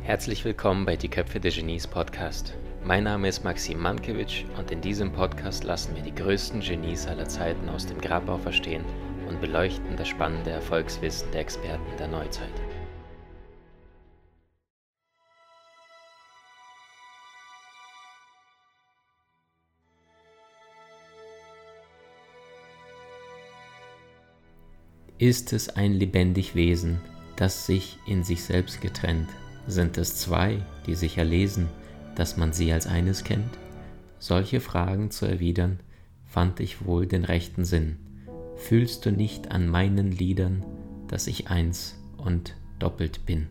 Herzlich willkommen bei Die Köpfe der Genies Podcast. Mein Name ist Maxim Mankewitsch und in diesem Podcast lassen wir die größten Genies aller Zeiten aus dem Grabau verstehen und beleuchten das spannende Erfolgswissen der Experten der Neuzeit. Ist es ein lebendig Wesen, das sich in sich selbst getrennt? Sind es zwei, die sich erlesen, dass man sie als eines kennt? Solche Fragen zu erwidern, fand ich wohl den rechten Sinn. Fühlst du nicht an meinen Liedern, dass ich eins und doppelt bin?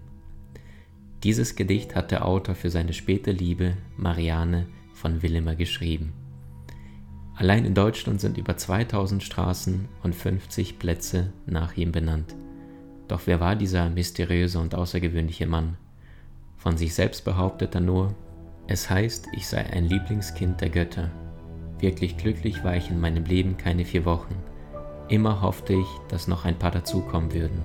Dieses Gedicht hat der Autor für seine späte Liebe Marianne von Willemer geschrieben. Allein in Deutschland sind über 2000 Straßen und 50 Plätze nach ihm benannt. Doch wer war dieser mysteriöse und außergewöhnliche Mann? Von sich selbst behauptet er nur, es heißt, ich sei ein Lieblingskind der Götter. Wirklich glücklich war ich in meinem Leben keine vier Wochen. Immer hoffte ich, dass noch ein paar dazukommen würden.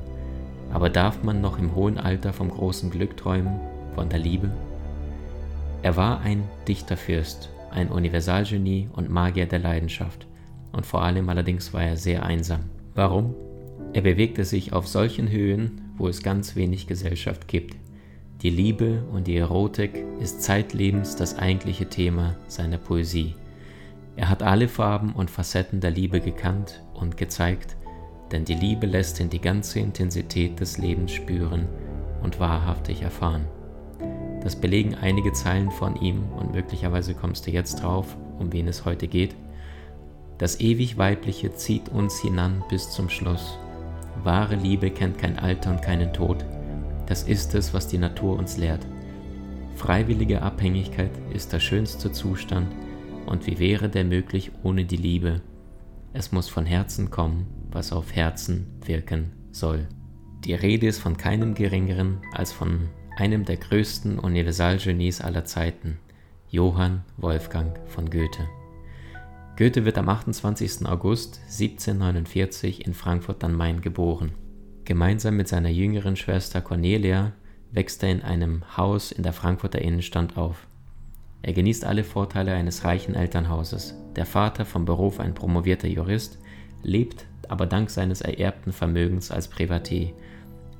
Aber darf man noch im hohen Alter vom großen Glück träumen, von der Liebe? Er war ein Dichterfürst ein Universalgenie und Magier der Leidenschaft. Und vor allem allerdings war er sehr einsam. Warum? Er bewegte sich auf solchen Höhen, wo es ganz wenig Gesellschaft gibt. Die Liebe und die Erotik ist zeitlebens das eigentliche Thema seiner Poesie. Er hat alle Farben und Facetten der Liebe gekannt und gezeigt, denn die Liebe lässt ihn die ganze Intensität des Lebens spüren und wahrhaftig erfahren. Das belegen einige Zeilen von ihm und möglicherweise kommst du jetzt drauf, um wen es heute geht. Das ewig Weibliche zieht uns hinan bis zum Schluss. Wahre Liebe kennt kein Alter und keinen Tod. Das ist es, was die Natur uns lehrt. Freiwillige Abhängigkeit ist der schönste Zustand und wie wäre der möglich ohne die Liebe? Es muss von Herzen kommen, was auf Herzen wirken soll. Die Rede ist von keinem geringeren als von einem der größten Universalgenies aller Zeiten, Johann Wolfgang von Goethe. Goethe wird am 28. August 1749 in Frankfurt am Main geboren. Gemeinsam mit seiner jüngeren Schwester Cornelia wächst er in einem Haus in der Frankfurter Innenstadt auf. Er genießt alle Vorteile eines reichen Elternhauses. Der Vater, vom Beruf ein promovierter Jurist, lebt aber dank seines ererbten Vermögens als Privatier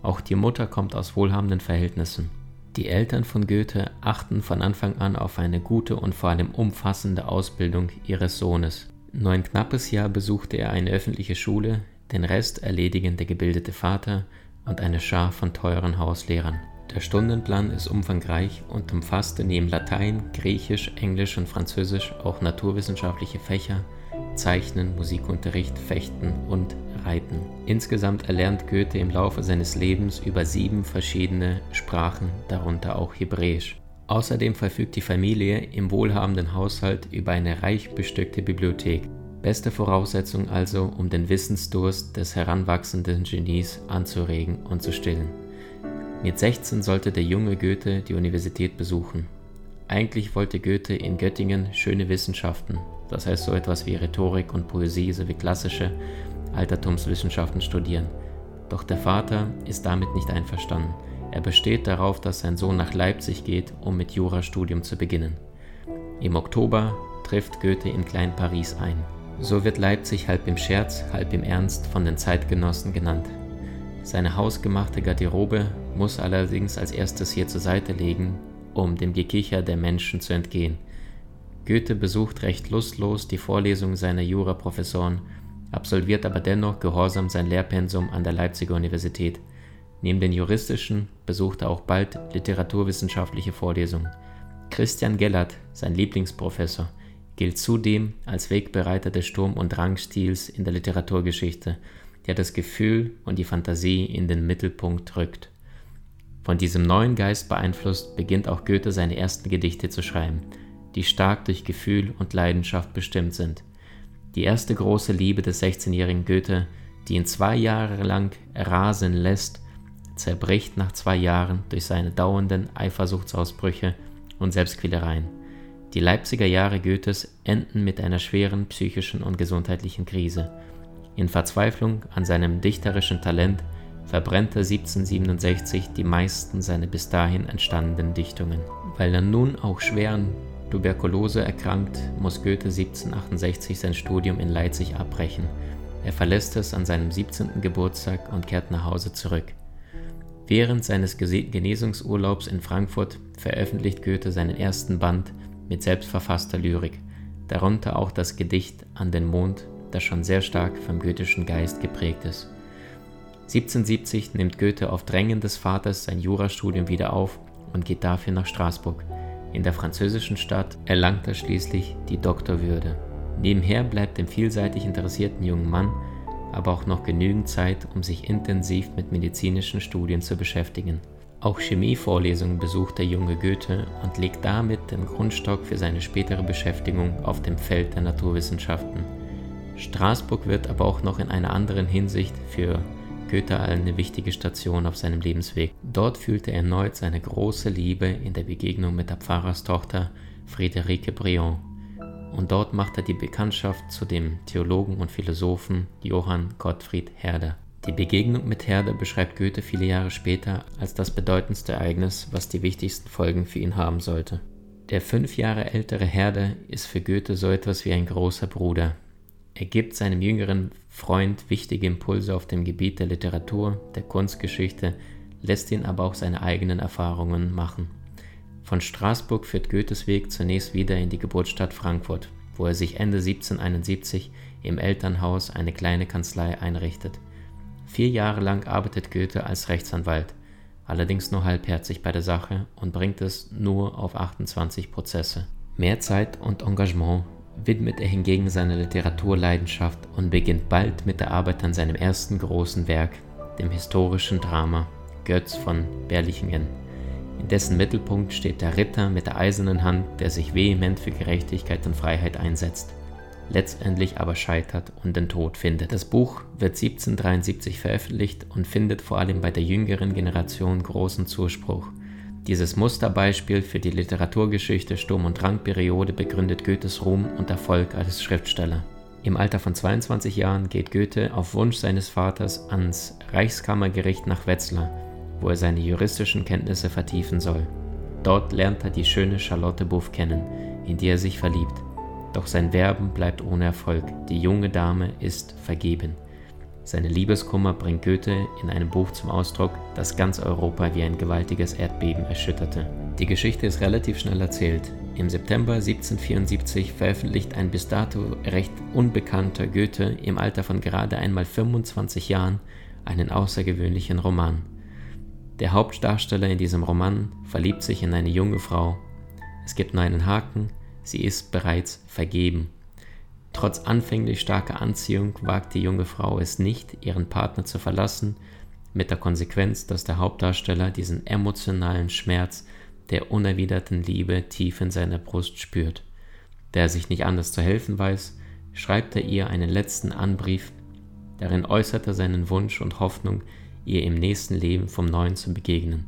auch die Mutter kommt aus wohlhabenden Verhältnissen. Die Eltern von Goethe achten von Anfang an auf eine gute und vor allem umfassende Ausbildung ihres Sohnes. Nur ein knappes Jahr besuchte er eine öffentliche Schule, den Rest erledigen der gebildete Vater und eine Schar von teuren Hauslehrern. Der Stundenplan ist umfangreich und umfasste neben Latein, Griechisch, Englisch und Französisch auch naturwissenschaftliche Fächer, Zeichnen, Musikunterricht, Fechten und Reiten. Insgesamt erlernt Goethe im Laufe seines Lebens über sieben verschiedene Sprachen, darunter auch Hebräisch. Außerdem verfügt die Familie im wohlhabenden Haushalt über eine reich bestückte Bibliothek. Beste Voraussetzung also, um den Wissensdurst des heranwachsenden Genies anzuregen und zu stillen. Mit 16 sollte der junge Goethe die Universität besuchen. Eigentlich wollte Goethe in Göttingen schöne Wissenschaften, das heißt so etwas wie Rhetorik und Poesie sowie klassische Altertumswissenschaften studieren. Doch der Vater ist damit nicht einverstanden. Er besteht darauf, dass sein Sohn nach Leipzig geht, um mit Jurastudium zu beginnen. Im Oktober trifft Goethe in Klein-Paris ein. So wird Leipzig halb im Scherz, halb im Ernst von den Zeitgenossen genannt. Seine hausgemachte Garderobe muss allerdings als erstes hier zur Seite legen, um dem Gekicher der Menschen zu entgehen. Goethe besucht recht lustlos die Vorlesungen seiner Juraprofessoren absolviert aber dennoch gehorsam sein Lehrpensum an der Leipziger Universität. Neben den juristischen besuchte er auch bald literaturwissenschaftliche Vorlesungen. Christian Gellert, sein Lieblingsprofessor, gilt zudem als Wegbereiter des Sturm- und Drangstils in der Literaturgeschichte, der das Gefühl und die Fantasie in den Mittelpunkt rückt. Von diesem neuen Geist beeinflusst beginnt auch Goethe seine ersten Gedichte zu schreiben, die stark durch Gefühl und Leidenschaft bestimmt sind. Die erste große Liebe des 16-jährigen Goethe, die ihn zwei Jahre lang rasen lässt, zerbricht nach zwei Jahren durch seine dauernden Eifersuchtsausbrüche und Selbstquälereien. Die Leipziger Jahre Goethes enden mit einer schweren psychischen und gesundheitlichen Krise. In Verzweiflung an seinem dichterischen Talent verbrannte 1767 die meisten seiner bis dahin entstandenen Dichtungen. Weil er nun auch schwer an Tuberkulose erkrankt, muss Goethe 1768 sein Studium in Leipzig abbrechen. Er verlässt es an seinem 17. Geburtstag und kehrt nach Hause zurück. Während seines Genesungsurlaubs in Frankfurt veröffentlicht Goethe seinen ersten Band mit selbstverfasster Lyrik, darunter auch das Gedicht An den Mond, das schon sehr stark vom goethischen Geist geprägt ist. 1770 nimmt Goethe auf Drängen des Vaters sein Jurastudium wieder auf und geht dafür nach Straßburg. In der französischen Stadt erlangt er schließlich die Doktorwürde. Nebenher bleibt dem vielseitig interessierten jungen Mann aber auch noch genügend Zeit, um sich intensiv mit medizinischen Studien zu beschäftigen. Auch Chemievorlesungen besucht der junge Goethe und legt damit den Grundstock für seine spätere Beschäftigung auf dem Feld der Naturwissenschaften. Straßburg wird aber auch noch in einer anderen Hinsicht für Goethe eine wichtige Station auf seinem Lebensweg. Dort fühlte er erneut seine große Liebe in der Begegnung mit der Pfarrerstochter Friederike Briand. Und dort macht er die Bekanntschaft zu dem Theologen und Philosophen Johann Gottfried Herder. Die Begegnung mit Herder beschreibt Goethe viele Jahre später als das bedeutendste Ereignis, was die wichtigsten Folgen für ihn haben sollte. Der fünf Jahre ältere Herder ist für Goethe so etwas wie ein großer Bruder. Er gibt seinem jüngeren Freund wichtige Impulse auf dem Gebiet der Literatur, der Kunstgeschichte, lässt ihn aber auch seine eigenen Erfahrungen machen. Von Straßburg führt Goethes Weg zunächst wieder in die Geburtsstadt Frankfurt, wo er sich Ende 1771 im Elternhaus eine kleine Kanzlei einrichtet. Vier Jahre lang arbeitet Goethe als Rechtsanwalt, allerdings nur halbherzig bei der Sache und bringt es nur auf 28 Prozesse. Mehr Zeit und Engagement widmet er hingegen seiner Literaturleidenschaft und beginnt bald mit der Arbeit an seinem ersten großen Werk, dem historischen Drama Götz von Berlichingen. In dessen Mittelpunkt steht der Ritter mit der eisernen Hand, der sich vehement für Gerechtigkeit und Freiheit einsetzt, letztendlich aber scheitert und den Tod findet. Das Buch wird 1773 veröffentlicht und findet vor allem bei der jüngeren Generation großen Zuspruch. Dieses Musterbeispiel für die Literaturgeschichte Sturm- und Drangperiode begründet Goethes Ruhm und Erfolg als Schriftsteller. Im Alter von 22 Jahren geht Goethe auf Wunsch seines Vaters ans Reichskammergericht nach Wetzlar, wo er seine juristischen Kenntnisse vertiefen soll. Dort lernt er die schöne Charlotte Buff kennen, in die er sich verliebt. Doch sein Werben bleibt ohne Erfolg. Die junge Dame ist vergeben. Seine Liebeskummer bringt Goethe in einem Buch zum Ausdruck, das ganz Europa wie ein gewaltiges Erdbeben erschütterte. Die Geschichte ist relativ schnell erzählt. Im September 1774 veröffentlicht ein bis dato recht unbekannter Goethe im Alter von gerade einmal 25 Jahren einen außergewöhnlichen Roman. Der Hauptdarsteller in diesem Roman verliebt sich in eine junge Frau. Es gibt nur einen Haken, sie ist bereits vergeben. Trotz anfänglich starker Anziehung wagt die junge Frau es nicht, ihren Partner zu verlassen, mit der Konsequenz, dass der Hauptdarsteller diesen emotionalen Schmerz der unerwiderten Liebe tief in seiner Brust spürt. Da er sich nicht anders zu helfen weiß, schreibt er ihr einen letzten Anbrief, darin äußert er seinen Wunsch und Hoffnung, ihr im nächsten Leben vom Neuen zu begegnen.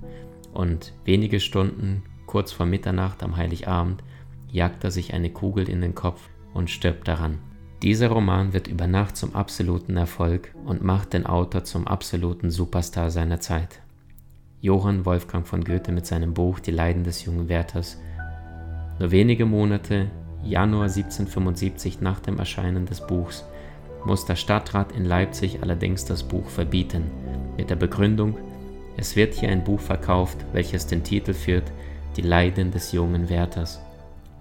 Und wenige Stunden, kurz vor Mitternacht am Heiligabend, jagt er sich eine Kugel in den Kopf und stirbt daran. Dieser Roman wird über Nacht zum absoluten Erfolg und macht den Autor zum absoluten Superstar seiner Zeit. Johann Wolfgang von Goethe mit seinem Buch Die Leiden des jungen Werthers. Nur wenige Monate, Januar 1775 nach dem Erscheinen des Buchs, muss der Stadtrat in Leipzig allerdings das Buch verbieten, mit der Begründung, es wird hier ein Buch verkauft, welches den Titel führt Die Leiden des jungen Werthers.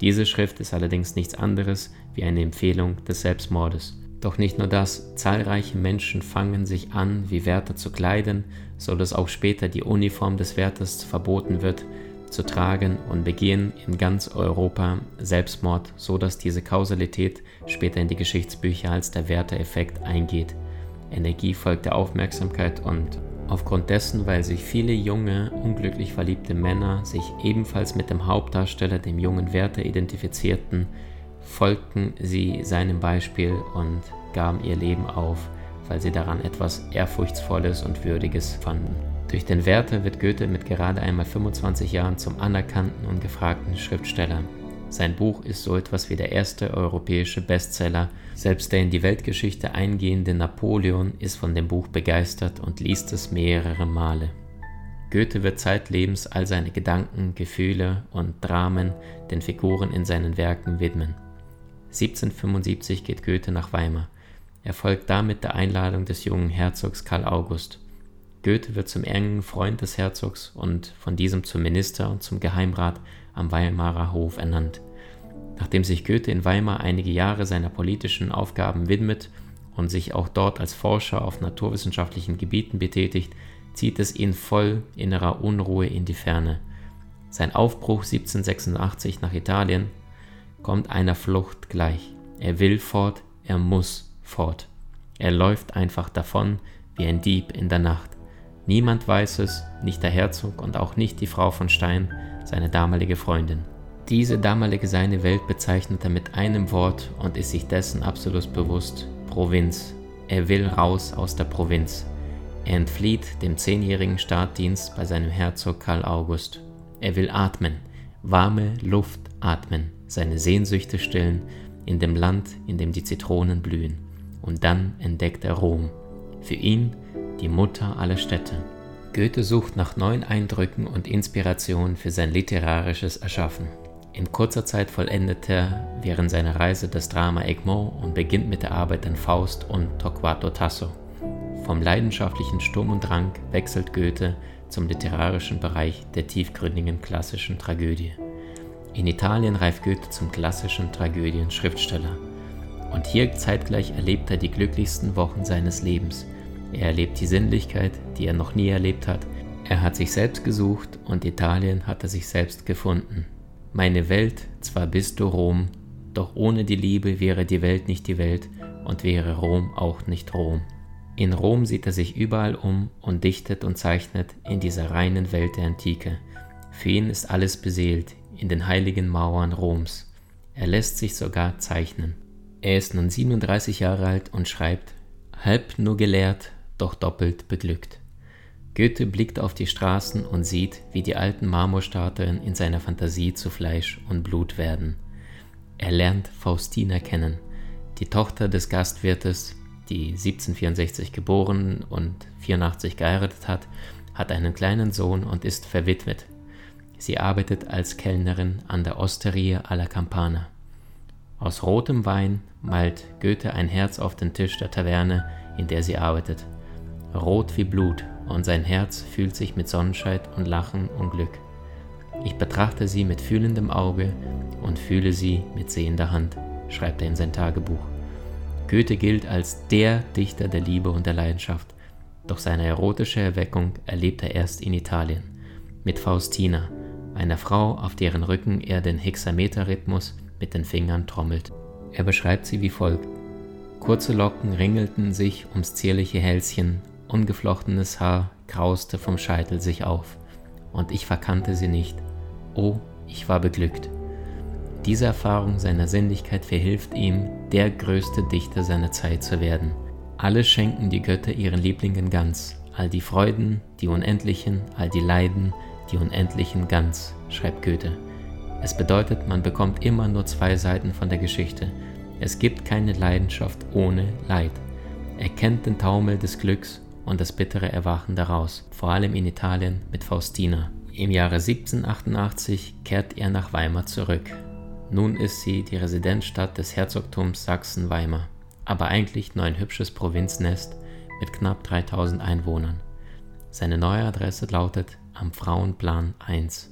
Diese Schrift ist allerdings nichts anderes wie eine Empfehlung des Selbstmordes. Doch nicht nur das, zahlreiche Menschen fangen sich an, wie Wärter zu kleiden, so dass auch später die Uniform des Wärters verboten wird zu tragen und begehen in ganz Europa Selbstmord, so dass diese Kausalität später in die Geschichtsbücher als der Wärtereffekt eingeht. Energie folgt der Aufmerksamkeit und Aufgrund dessen, weil sich viele junge, unglücklich verliebte Männer sich ebenfalls mit dem Hauptdarsteller, dem jungen Wärter, identifizierten, folgten sie seinem Beispiel und gaben ihr Leben auf, weil sie daran etwas Ehrfurchtsvolles und Würdiges fanden. Durch den Wärter wird Goethe mit gerade einmal 25 Jahren zum anerkannten und gefragten Schriftsteller. Sein Buch ist so etwas wie der erste europäische Bestseller. Selbst der in die Weltgeschichte eingehende Napoleon ist von dem Buch begeistert und liest es mehrere Male. Goethe wird zeitlebens all seine Gedanken, Gefühle und Dramen den Figuren in seinen Werken widmen. 1775 geht Goethe nach Weimar. Er folgt damit der Einladung des jungen Herzogs Karl August. Goethe wird zum engen Freund des Herzogs und von diesem zum Minister und zum Geheimrat am Weimarer Hof ernannt. Nachdem sich Goethe in Weimar einige Jahre seiner politischen Aufgaben widmet und sich auch dort als Forscher auf naturwissenschaftlichen Gebieten betätigt, zieht es ihn voll innerer Unruhe in die Ferne. Sein Aufbruch 1786 nach Italien kommt einer Flucht gleich. Er will fort, er muss fort. Er läuft einfach davon wie ein Dieb in der Nacht. Niemand weiß es, nicht der Herzog und auch nicht die Frau von Stein, seine damalige Freundin. Diese damalige seine Welt bezeichnet er mit einem Wort und ist sich dessen absolut bewusst, Provinz. Er will raus aus der Provinz. Er entflieht dem zehnjährigen Startdienst bei seinem Herzog Karl August. Er will atmen, warme Luft atmen, seine Sehnsüchte stillen, in dem Land, in dem die Zitronen blühen. Und dann entdeckt er Rom. Für ihn die Mutter aller Städte. Goethe sucht nach neuen Eindrücken und Inspirationen für sein literarisches Erschaffen. In kurzer Zeit vollendet er während seiner Reise das Drama Egmont und beginnt mit der Arbeit an Faust und Torquato Tasso. Vom leidenschaftlichen Sturm und Drang wechselt Goethe zum literarischen Bereich der tiefgründigen klassischen Tragödie. In Italien reift Goethe zum klassischen Tragödien-Schriftsteller. Und hier zeitgleich erlebt er die glücklichsten Wochen seines Lebens, er erlebt die Sinnlichkeit, die er noch nie erlebt hat. Er hat sich selbst gesucht und Italien hat er sich selbst gefunden. Meine Welt, zwar bist du Rom, doch ohne die Liebe wäre die Welt nicht die Welt und wäre Rom auch nicht Rom. In Rom sieht er sich überall um und dichtet und zeichnet in dieser reinen Welt der Antike. Für ihn ist alles beseelt in den heiligen Mauern Roms. Er lässt sich sogar zeichnen. Er ist nun 37 Jahre alt und schreibt, halb nur gelehrt, doch doppelt beglückt. Goethe blickt auf die Straßen und sieht, wie die alten Marmorstatuen in seiner Fantasie zu Fleisch und Blut werden. Er lernt Faustina kennen, die Tochter des Gastwirtes, die 1764 geboren und 84 geheiratet hat, hat einen kleinen Sohn und ist verwitwet. Sie arbeitet als Kellnerin an der Osteria alla Campana. Aus rotem Wein malt Goethe ein Herz auf den Tisch der Taverne, in der sie arbeitet rot wie Blut, und sein Herz fühlt sich mit Sonnenschein und Lachen und Glück. Ich betrachte sie mit fühlendem Auge und fühle sie mit sehender Hand, schreibt er in sein Tagebuch. Goethe gilt als der Dichter der Liebe und der Leidenschaft, doch seine erotische Erweckung erlebt er erst in Italien, mit Faustina, einer Frau, auf deren Rücken er den Hexameterrhythmus mit den Fingern trommelt. Er beschreibt sie wie folgt. Kurze Locken ringelten sich ums zierliche Hälschen ungeflochtenes Haar krauste vom Scheitel sich auf, und ich verkannte sie nicht. Oh, ich war beglückt. Diese Erfahrung seiner Sinnlichkeit verhilft ihm, der größte Dichter seiner Zeit zu werden. Alle schenken die Götter ihren Lieblingen ganz, all die Freuden, die Unendlichen, all die Leiden, die Unendlichen ganz, schreibt Goethe. Es bedeutet, man bekommt immer nur zwei Seiten von der Geschichte. Es gibt keine Leidenschaft ohne Leid. Er kennt den Taumel des Glücks und das bittere Erwachen daraus, vor allem in Italien mit Faustina. Im Jahre 1788 kehrt er nach Weimar zurück. Nun ist sie die Residenzstadt des Herzogtums Sachsen-Weimar, aber eigentlich nur ein hübsches Provinznest mit knapp 3000 Einwohnern. Seine neue Adresse lautet am Frauenplan 1.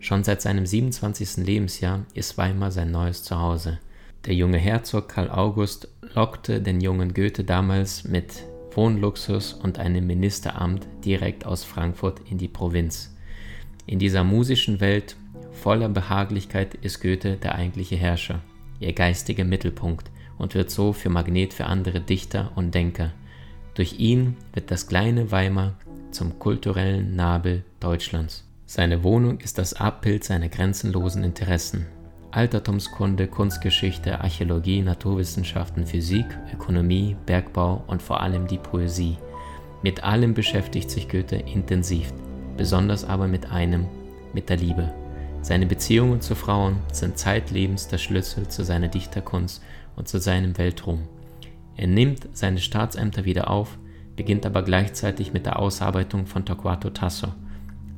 Schon seit seinem 27. Lebensjahr ist Weimar sein neues Zuhause. Der junge Herzog Karl August lockte den jungen Goethe damals mit Wohnluxus und einem Ministeramt direkt aus Frankfurt in die Provinz. In dieser musischen Welt voller Behaglichkeit ist Goethe der eigentliche Herrscher, ihr geistiger Mittelpunkt und wird so für Magnet für andere Dichter und Denker. Durch ihn wird das kleine Weimar zum kulturellen Nabel Deutschlands. Seine Wohnung ist das Abbild seiner grenzenlosen Interessen. Altertumskunde, Kunstgeschichte, Archäologie, Naturwissenschaften, Physik, Ökonomie, Bergbau und vor allem die Poesie. Mit allem beschäftigt sich Goethe intensiv, besonders aber mit einem, mit der Liebe. Seine Beziehungen zu Frauen sind zeitlebens der Schlüssel zu seiner Dichterkunst und zu seinem Weltruhm. Er nimmt seine Staatsämter wieder auf, beginnt aber gleichzeitig mit der Ausarbeitung von Torquato Tasso.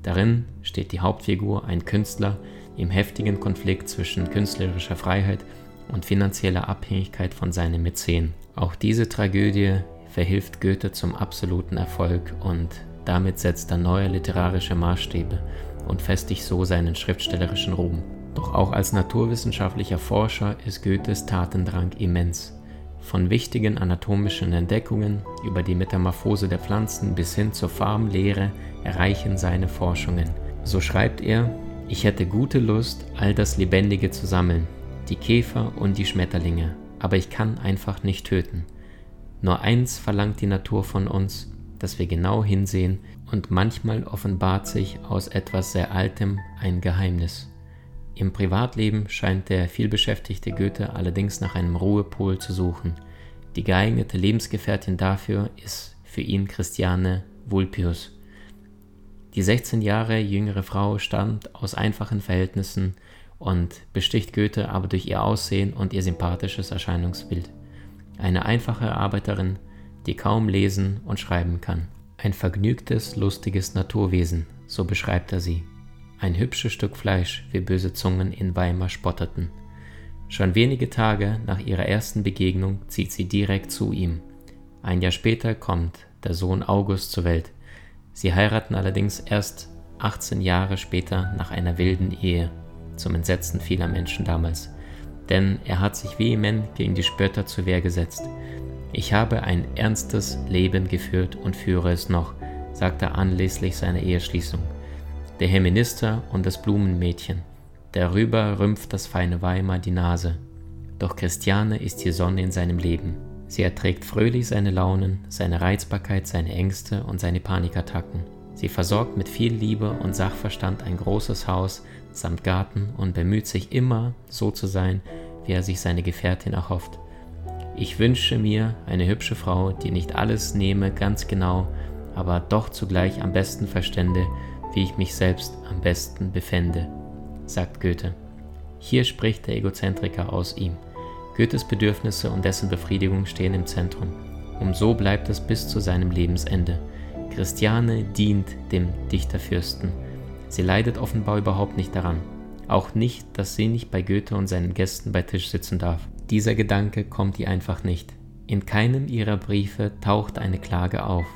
Darin steht die Hauptfigur, ein Künstler, im heftigen Konflikt zwischen künstlerischer Freiheit und finanzieller Abhängigkeit von seinem Mäzen. Auch diese Tragödie verhilft Goethe zum absoluten Erfolg und damit setzt er neue literarische Maßstäbe und festigt so seinen schriftstellerischen Ruhm. Doch auch als naturwissenschaftlicher Forscher ist Goethes Tatendrang immens. Von wichtigen anatomischen Entdeckungen über die Metamorphose der Pflanzen bis hin zur Farbenlehre erreichen seine Forschungen. So schreibt er, ich hätte gute Lust, all das Lebendige zu sammeln, die Käfer und die Schmetterlinge, aber ich kann einfach nicht töten. Nur eins verlangt die Natur von uns, dass wir genau hinsehen und manchmal offenbart sich aus etwas sehr Altem ein Geheimnis. Im Privatleben scheint der vielbeschäftigte Goethe allerdings nach einem Ruhepol zu suchen. Die geeignete Lebensgefährtin dafür ist für ihn Christiane Vulpius. Die 16 Jahre jüngere Frau stammt aus einfachen Verhältnissen und besticht Goethe aber durch ihr Aussehen und ihr sympathisches Erscheinungsbild. Eine einfache Arbeiterin, die kaum lesen und schreiben kann. Ein vergnügtes, lustiges Naturwesen, so beschreibt er sie ein hübsches Stück Fleisch, wie böse Zungen in Weimar spotteten. Schon wenige Tage nach ihrer ersten Begegnung zieht sie direkt zu ihm. Ein Jahr später kommt der Sohn August zur Welt. Sie heiraten allerdings erst 18 Jahre später nach einer wilden Ehe, zum Entsetzen vieler Menschen damals. Denn er hat sich vehement gegen die Spötter zur Wehr gesetzt. Ich habe ein ernstes Leben geführt und führe es noch, sagt er anlässlich seiner Eheschließung der Herr Minister und das Blumenmädchen. Darüber rümpft das feine Weimar die Nase. Doch Christiane ist die Sonne in seinem Leben. Sie erträgt fröhlich seine Launen, seine Reizbarkeit, seine Ängste und seine Panikattacken. Sie versorgt mit viel Liebe und Sachverstand ein großes Haus samt Garten und bemüht sich immer, so zu sein, wie er sich seine Gefährtin erhofft. Ich wünsche mir eine hübsche Frau, die nicht alles nehme ganz genau, aber doch zugleich am besten verstände, wie ich mich selbst am besten befände, sagt Goethe. Hier spricht der Egozentriker aus ihm. Goethes Bedürfnisse und dessen Befriedigung stehen im Zentrum. Und so bleibt es bis zu seinem Lebensende. Christiane dient dem Dichterfürsten. Sie leidet offenbar überhaupt nicht daran. Auch nicht, dass sie nicht bei Goethe und seinen Gästen bei Tisch sitzen darf. Dieser Gedanke kommt ihr einfach nicht. In keinem ihrer Briefe taucht eine Klage auf.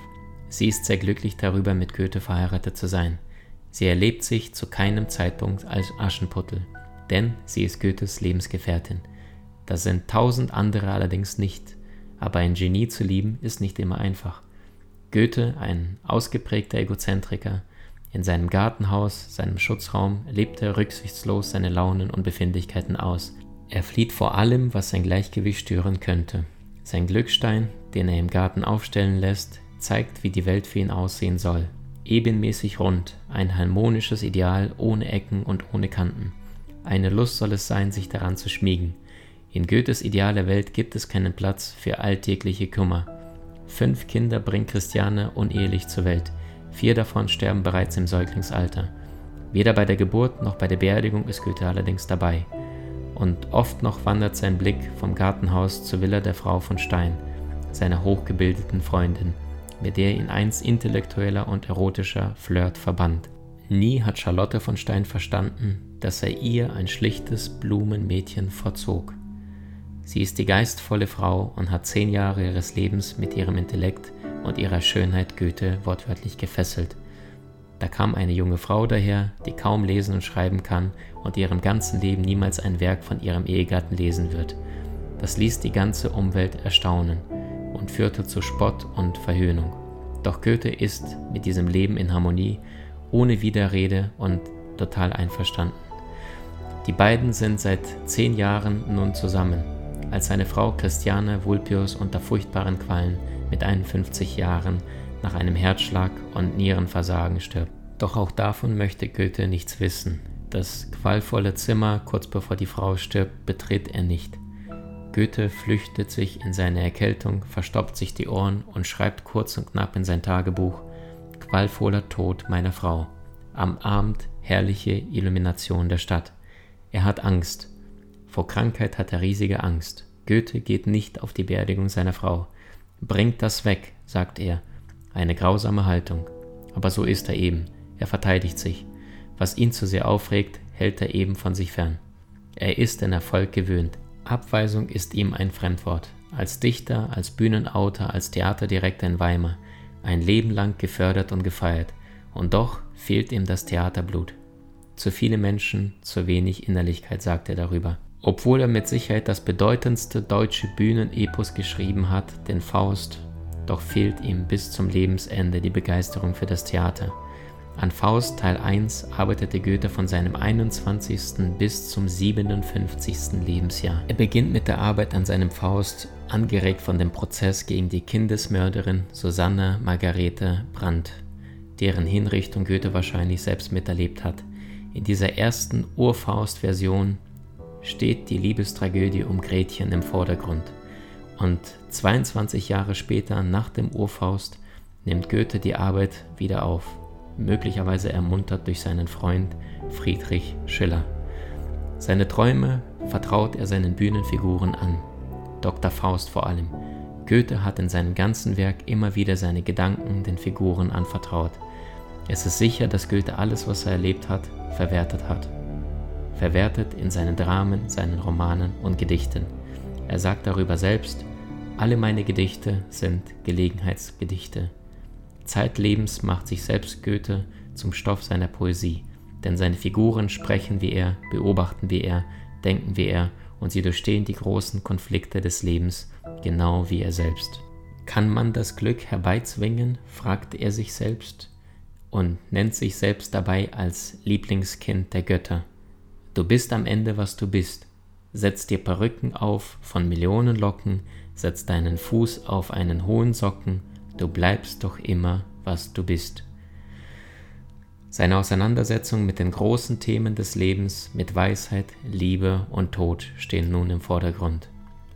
Sie ist sehr glücklich darüber, mit Goethe verheiratet zu sein. Sie erlebt sich zu keinem Zeitpunkt als Aschenputtel, denn sie ist Goethes Lebensgefährtin. Das sind tausend andere allerdings nicht, aber ein Genie zu lieben ist nicht immer einfach. Goethe, ein ausgeprägter Egozentriker, in seinem Gartenhaus, seinem Schutzraum, lebt er rücksichtslos seine Launen und Befindlichkeiten aus. Er flieht vor allem, was sein Gleichgewicht stören könnte. Sein Glückstein, den er im Garten aufstellen lässt, zeigt, wie die Welt für ihn aussehen soll. Ebenmäßig rund, ein harmonisches Ideal ohne Ecken und ohne Kanten. Eine Lust soll es sein, sich daran zu schmiegen. In Goethes idealer Welt gibt es keinen Platz für alltägliche Kummer. Fünf Kinder bringt Christiane unehelich zur Welt. Vier davon sterben bereits im Säuglingsalter. Weder bei der Geburt noch bei der Beerdigung ist Goethe allerdings dabei. Und oft noch wandert sein Blick vom Gartenhaus zur Villa der Frau von Stein, seiner hochgebildeten Freundin mit der ihn einst intellektueller und erotischer Flirt verband. Nie hat Charlotte von Stein verstanden, dass er ihr ein schlichtes Blumenmädchen vorzog. Sie ist die geistvolle Frau und hat zehn Jahre ihres Lebens mit ihrem Intellekt und ihrer Schönheit Goethe wortwörtlich gefesselt. Da kam eine junge Frau daher, die kaum lesen und schreiben kann und ihrem ganzen Leben niemals ein Werk von ihrem Ehegatten lesen wird. Das ließ die ganze Umwelt erstaunen und führte zu Spott und Verhöhnung. Doch Goethe ist mit diesem Leben in Harmonie, ohne Widerrede und total einverstanden. Die beiden sind seit zehn Jahren nun zusammen, als seine Frau Christiane Vulpius unter furchtbaren Qualen mit 51 Jahren nach einem Herzschlag und Nierenversagen stirbt. Doch auch davon möchte Goethe nichts wissen. Das qualvolle Zimmer kurz bevor die Frau stirbt betritt er nicht. Goethe flüchtet sich in seine Erkältung, verstopft sich die Ohren und schreibt kurz und knapp in sein Tagebuch Qualvoller Tod meiner Frau. Am Abend herrliche Illumination der Stadt. Er hat Angst. Vor Krankheit hat er riesige Angst. Goethe geht nicht auf die Beerdigung seiner Frau. Bringt das weg, sagt er. Eine grausame Haltung. Aber so ist er eben. Er verteidigt sich. Was ihn zu sehr aufregt, hält er eben von sich fern. Er ist den Erfolg gewöhnt. Abweisung ist ihm ein Fremdwort. Als Dichter, als Bühnenautor, als Theaterdirektor in Weimar, ein Leben lang gefördert und gefeiert. Und doch fehlt ihm das Theaterblut. Zu viele Menschen, zu wenig Innerlichkeit, sagt er darüber. Obwohl er mit Sicherheit das bedeutendste deutsche Bühnenepos geschrieben hat, den Faust, doch fehlt ihm bis zum Lebensende die Begeisterung für das Theater. An Faust Teil 1 arbeitete Goethe von seinem 21. bis zum 57. Lebensjahr. Er beginnt mit der Arbeit an seinem Faust, angeregt von dem Prozess gegen die Kindesmörderin Susanne Margarete Brandt, deren Hinrichtung Goethe wahrscheinlich selbst miterlebt hat. In dieser ersten Urfaust-Version steht die Liebestragödie um Gretchen im Vordergrund. Und 22 Jahre später, nach dem Urfaust, nimmt Goethe die Arbeit wieder auf, möglicherweise ermuntert durch seinen Freund Friedrich Schiller. Seine Träume vertraut er seinen Bühnenfiguren an, Dr. Faust vor allem. Goethe hat in seinem ganzen Werk immer wieder seine Gedanken den Figuren anvertraut. Es ist sicher, dass Goethe alles, was er erlebt hat, verwertet hat verwertet in seinen Dramen, seinen Romanen und Gedichten. Er sagt darüber selbst, alle meine Gedichte sind Gelegenheitsgedichte. Zeitlebens macht sich selbst Goethe zum Stoff seiner Poesie, denn seine Figuren sprechen wie er, beobachten wie er, denken wie er und sie durchstehen die großen Konflikte des Lebens genau wie er selbst. Kann man das Glück herbeizwingen? fragt er sich selbst und nennt sich selbst dabei als Lieblingskind der Götter. Du bist am Ende, was du bist. Setz dir Perücken auf von Millionen Locken, setz deinen Fuß auf einen hohen Socken, du bleibst doch immer, was du bist. Seine Auseinandersetzung mit den großen Themen des Lebens, mit Weisheit, Liebe und Tod stehen nun im Vordergrund.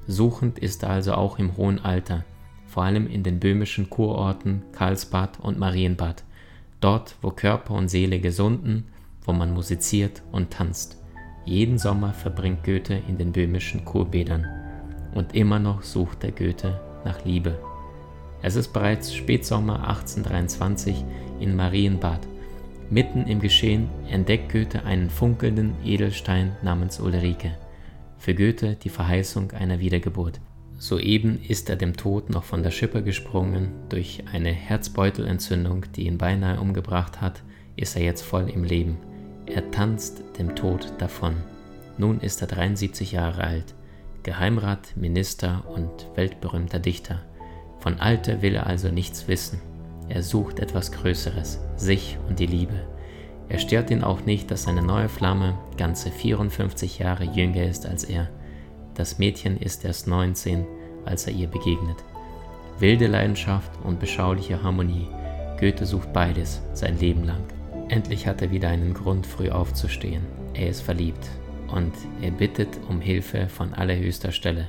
Suchend ist er also auch im hohen Alter, vor allem in den böhmischen Kurorten Karlsbad und Marienbad, dort, wo Körper und Seele gesunden, wo man musiziert und tanzt. Jeden Sommer verbringt Goethe in den böhmischen Kurbädern und immer noch sucht der Goethe nach Liebe. Es ist bereits Spätsommer 1823 in Marienbad. Mitten im Geschehen entdeckt Goethe einen funkelnden Edelstein namens Ulrike. Für Goethe die Verheißung einer Wiedergeburt. Soeben ist er dem Tod noch von der Schippe gesprungen. Durch eine Herzbeutelentzündung, die ihn beinahe umgebracht hat, ist er jetzt voll im Leben. Er tanzt dem Tod davon. Nun ist er 73 Jahre alt, Geheimrat, Minister und weltberühmter Dichter. Von Alter will er also nichts wissen. Er sucht etwas Größeres, sich und die Liebe. Er stört ihn auch nicht, dass seine neue Flamme ganze 54 Jahre jünger ist als er. Das Mädchen ist erst 19, als er ihr begegnet. Wilde Leidenschaft und beschauliche Harmonie. Goethe sucht beides sein Leben lang. Endlich hat er wieder einen Grund, früh aufzustehen. Er ist verliebt und er bittet um Hilfe von allerhöchster Stelle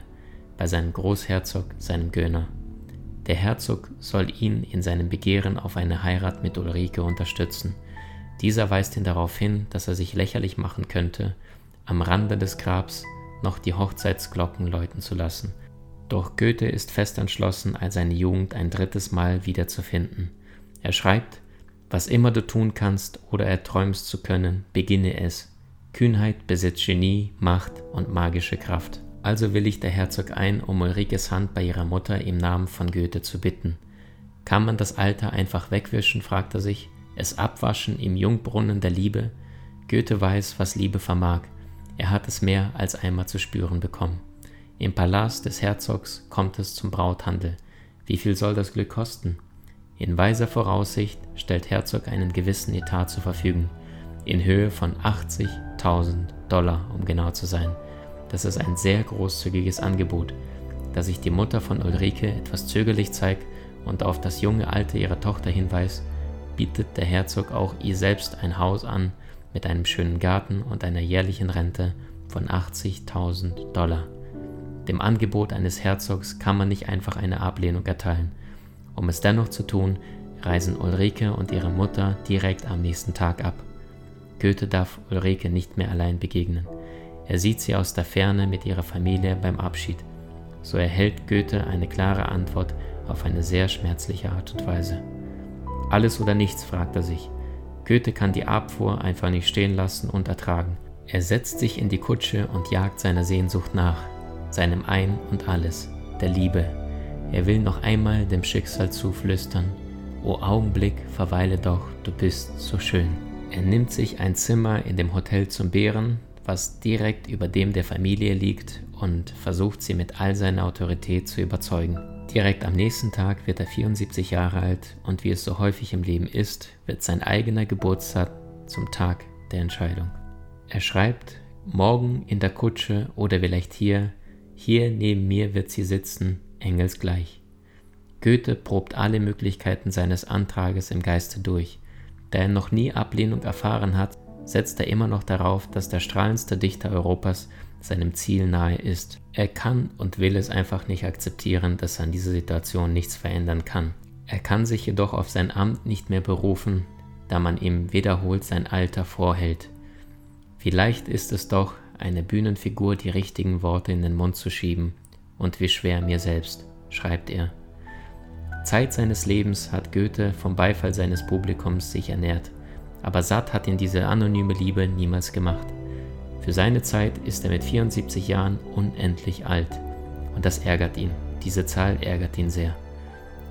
bei seinem Großherzog, seinem Gönner. Der Herzog soll ihn in seinem Begehren auf eine Heirat mit Ulrike unterstützen. Dieser weist ihn darauf hin, dass er sich lächerlich machen könnte, am Rande des Grabs noch die Hochzeitsglocken läuten zu lassen. Doch Goethe ist fest entschlossen, seine Jugend ein drittes Mal wiederzufinden. Er schreibt, was immer du tun kannst oder erträumst zu können, beginne es. Kühnheit besitzt Genie, Macht und magische Kraft. Also willigt der Herzog ein, um Ulrikes Hand bei ihrer Mutter im Namen von Goethe zu bitten. Kann man das Alter einfach wegwischen, fragt er sich, es abwaschen im Jungbrunnen der Liebe? Goethe weiß, was Liebe vermag. Er hat es mehr als einmal zu spüren bekommen. Im Palast des Herzogs kommt es zum Brauthandel. Wie viel soll das Glück kosten? In weiser Voraussicht stellt Herzog einen gewissen Etat zur Verfügung, in Höhe von 80.000 Dollar, um genau zu sein. Das ist ein sehr großzügiges Angebot. Da sich die Mutter von Ulrike etwas zögerlich zeigt und auf das junge Alter ihrer Tochter hinweist, bietet der Herzog auch ihr selbst ein Haus an mit einem schönen Garten und einer jährlichen Rente von 80.000 Dollar. Dem Angebot eines Herzogs kann man nicht einfach eine Ablehnung erteilen. Um es dennoch zu tun, reisen Ulrike und ihre Mutter direkt am nächsten Tag ab. Goethe darf Ulrike nicht mehr allein begegnen. Er sieht sie aus der Ferne mit ihrer Familie beim Abschied. So erhält Goethe eine klare Antwort auf eine sehr schmerzliche Art und Weise. Alles oder nichts, fragt er sich. Goethe kann die Abfuhr einfach nicht stehen lassen und ertragen. Er setzt sich in die Kutsche und jagt seiner Sehnsucht nach, seinem Ein und alles, der Liebe. Er will noch einmal dem Schicksal zuflüstern, O Augenblick, verweile doch, du bist so schön. Er nimmt sich ein Zimmer in dem Hotel zum Bären, was direkt über dem der Familie liegt, und versucht sie mit all seiner Autorität zu überzeugen. Direkt am nächsten Tag wird er 74 Jahre alt und wie es so häufig im Leben ist, wird sein eigener Geburtstag zum Tag der Entscheidung. Er schreibt, morgen in der Kutsche oder vielleicht hier, hier neben mir wird sie sitzen, engelsgleich. Goethe probt alle Möglichkeiten seines Antrages im Geiste durch. Da er noch nie Ablehnung erfahren hat, setzt er immer noch darauf, dass der strahlendste Dichter Europas seinem Ziel nahe ist. Er kann und will es einfach nicht akzeptieren, dass er an dieser Situation nichts verändern kann. Er kann sich jedoch auf sein Amt nicht mehr berufen, da man ihm wiederholt sein Alter vorhält. Vielleicht ist es doch, eine Bühnenfigur die richtigen Worte in den Mund zu schieben, und wie schwer mir selbst, schreibt er. Zeit seines Lebens hat Goethe vom Beifall seines Publikums sich ernährt, aber satt hat ihn diese anonyme Liebe niemals gemacht. Für seine Zeit ist er mit 74 Jahren unendlich alt und das ärgert ihn, diese Zahl ärgert ihn sehr.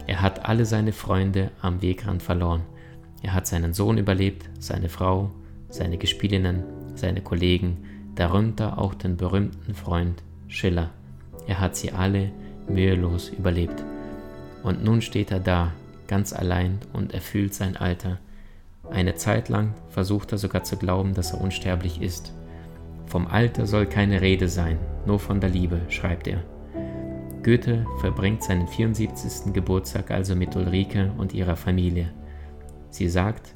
Er hat alle seine Freunde am Wegrand verloren. Er hat seinen Sohn überlebt, seine Frau, seine Gespielinnen, seine Kollegen, darunter auch den berühmten Freund Schiller. Er hat sie alle mühelos überlebt. Und nun steht er da, ganz allein und er fühlt sein Alter. Eine Zeit lang versucht er sogar zu glauben, dass er unsterblich ist. Vom Alter soll keine Rede sein, nur von der Liebe, schreibt er. Goethe verbringt seinen 74. Geburtstag also mit Ulrike und ihrer Familie. Sie sagt,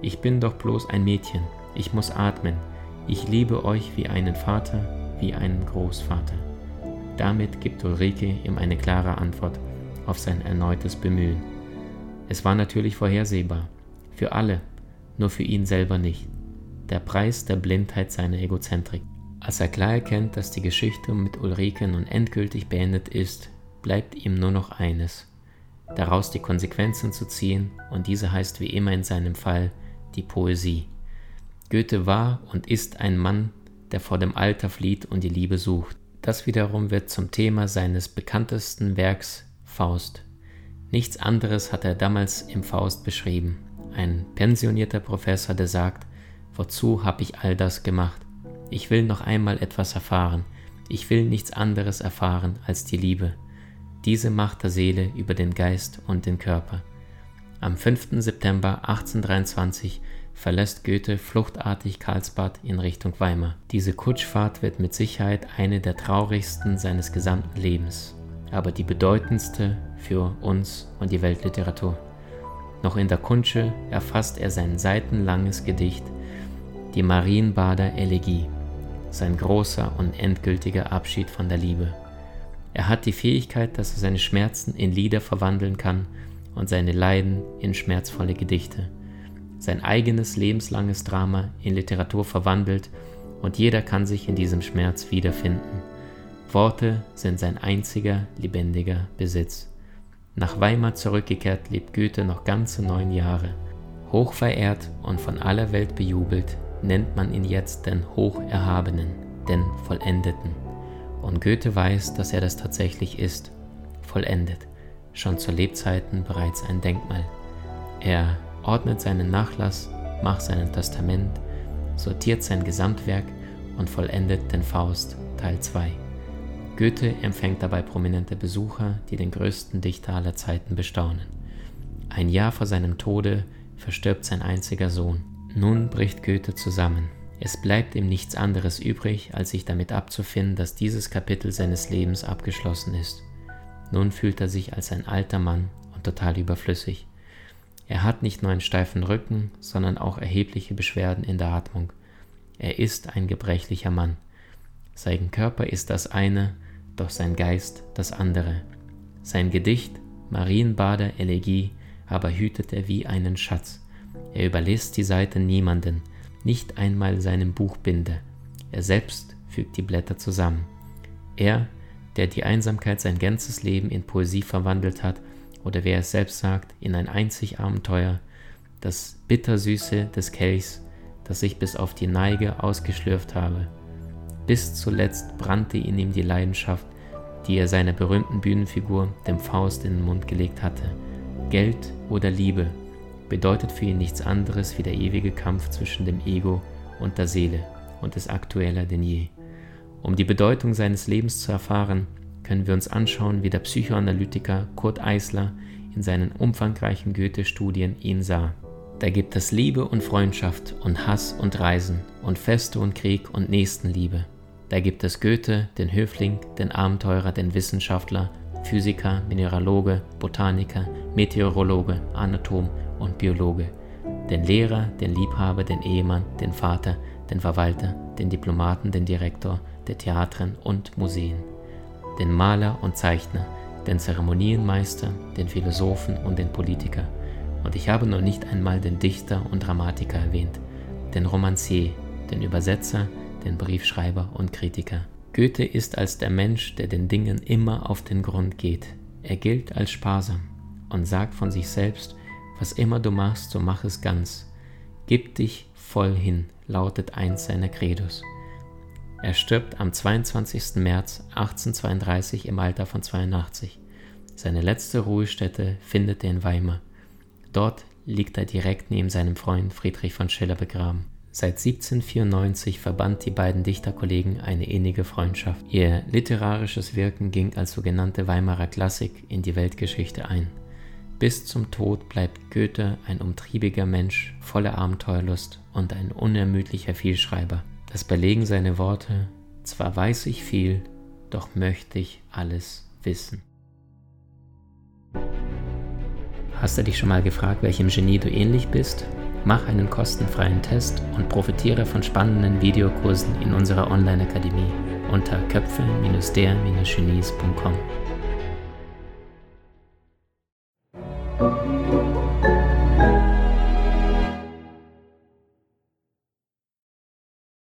ich bin doch bloß ein Mädchen, ich muss atmen, ich liebe euch wie einen Vater, wie einen Großvater. Damit gibt Ulrike ihm eine klare Antwort auf sein erneutes Bemühen. Es war natürlich vorhersehbar, für alle, nur für ihn selber nicht. Der Preis der Blindheit seiner Egozentrik. Als er klar erkennt, dass die Geschichte mit Ulrike nun endgültig beendet ist, bleibt ihm nur noch eines, daraus die Konsequenzen zu ziehen, und diese heißt wie immer in seinem Fall die Poesie. Goethe war und ist ein Mann, der vor dem Alter flieht und die Liebe sucht. Das wiederum wird zum Thema seines bekanntesten Werks Faust. Nichts anderes hat er damals im Faust beschrieben. Ein pensionierter Professor, der sagt, wozu habe ich all das gemacht? Ich will noch einmal etwas erfahren. Ich will nichts anderes erfahren als die Liebe. Diese Macht der Seele über den Geist und den Körper. Am 5. September 1823 verlässt Goethe fluchtartig Karlsbad in Richtung Weimar. Diese Kutschfahrt wird mit Sicherheit eine der traurigsten seines gesamten Lebens aber die bedeutendste für uns und die Weltliteratur. Noch in der Kunsche erfasst er sein seitenlanges Gedicht Die Marienbader Elegie, sein großer und endgültiger Abschied von der Liebe. Er hat die Fähigkeit, dass er seine Schmerzen in Lieder verwandeln kann und seine Leiden in schmerzvolle Gedichte. Sein eigenes lebenslanges Drama in Literatur verwandelt und jeder kann sich in diesem Schmerz wiederfinden. Worte sind sein einziger lebendiger Besitz. Nach Weimar zurückgekehrt lebt Goethe noch ganze neun Jahre. Hochverehrt und von aller Welt bejubelt, nennt man ihn jetzt den Hocherhabenen, den Vollendeten. Und Goethe weiß, dass er das tatsächlich ist, vollendet, schon zu Lebzeiten bereits ein Denkmal. Er ordnet seinen Nachlass, macht sein Testament, sortiert sein Gesamtwerk und vollendet den Faust Teil 2. Goethe empfängt dabei prominente Besucher, die den größten Dichter aller Zeiten bestaunen. Ein Jahr vor seinem Tode verstirbt sein einziger Sohn. Nun bricht Goethe zusammen. Es bleibt ihm nichts anderes übrig, als sich damit abzufinden, dass dieses Kapitel seines Lebens abgeschlossen ist. Nun fühlt er sich als ein alter Mann und total überflüssig. Er hat nicht nur einen steifen Rücken, sondern auch erhebliche Beschwerden in der Atmung. Er ist ein gebrechlicher Mann. Sein Körper ist das eine, doch sein Geist das andere. Sein Gedicht, Marienbader Elegie, aber hütet er wie einen Schatz. Er überlässt die Seite niemanden, nicht einmal seinem Buchbinde. Er selbst fügt die Blätter zusammen. Er, der die Einsamkeit sein ganzes Leben in Poesie verwandelt hat, oder wer es selbst sagt, in ein einzig Abenteuer, das Bittersüße des Kelchs, das ich bis auf die Neige ausgeschlürft habe. Bis zuletzt brannte in ihm die Leidenschaft, die er seiner berühmten Bühnenfigur, dem Faust, in den Mund gelegt hatte. Geld oder Liebe bedeutet für ihn nichts anderes wie der ewige Kampf zwischen dem Ego und der Seele und ist aktueller denn je. Um die Bedeutung seines Lebens zu erfahren, können wir uns anschauen, wie der Psychoanalytiker Kurt Eisler in seinen umfangreichen Goethe-Studien ihn sah. Da gibt es Liebe und Freundschaft und Hass und Reisen und Feste und Krieg und Nächstenliebe. Da gibt es Goethe, den Höfling, den Abenteurer, den Wissenschaftler, Physiker, Mineraloge, Botaniker, Meteorologe, Anatom und Biologe, den Lehrer, den Liebhaber, den Ehemann, den Vater, den Verwalter, den Diplomaten, den Direktor der Theatren und Museen, den Maler und Zeichner, den Zeremonienmeister, den Philosophen und den Politiker. Und ich habe noch nicht einmal den Dichter und Dramatiker erwähnt, den Romancier, den Übersetzer, den Briefschreiber und Kritiker. Goethe ist als der Mensch, der den Dingen immer auf den Grund geht. Er gilt als sparsam und sagt von sich selbst, was immer du machst, so mach es ganz. Gib dich voll hin, lautet eins seiner Credos. Er stirbt am 22. März 1832 im Alter von 82. Seine letzte Ruhestätte findet er in Weimar. Dort liegt er direkt neben seinem Freund Friedrich von Schiller begraben. Seit 1794 verband die beiden Dichterkollegen eine innige Freundschaft. Ihr literarisches Wirken ging als sogenannte Weimarer Klassik in die Weltgeschichte ein. Bis zum Tod bleibt Goethe ein umtriebiger Mensch, voller Abenteuerlust und ein unermüdlicher Vielschreiber. Das belegen seine Worte, zwar weiß ich viel, doch möchte ich alles wissen. Hast du dich schon mal gefragt, welchem Genie du ähnlich bist? Mach einen kostenfreien Test und profitiere von spannenden Videokursen in unserer Online-Akademie unter köpfe-der-genies.com.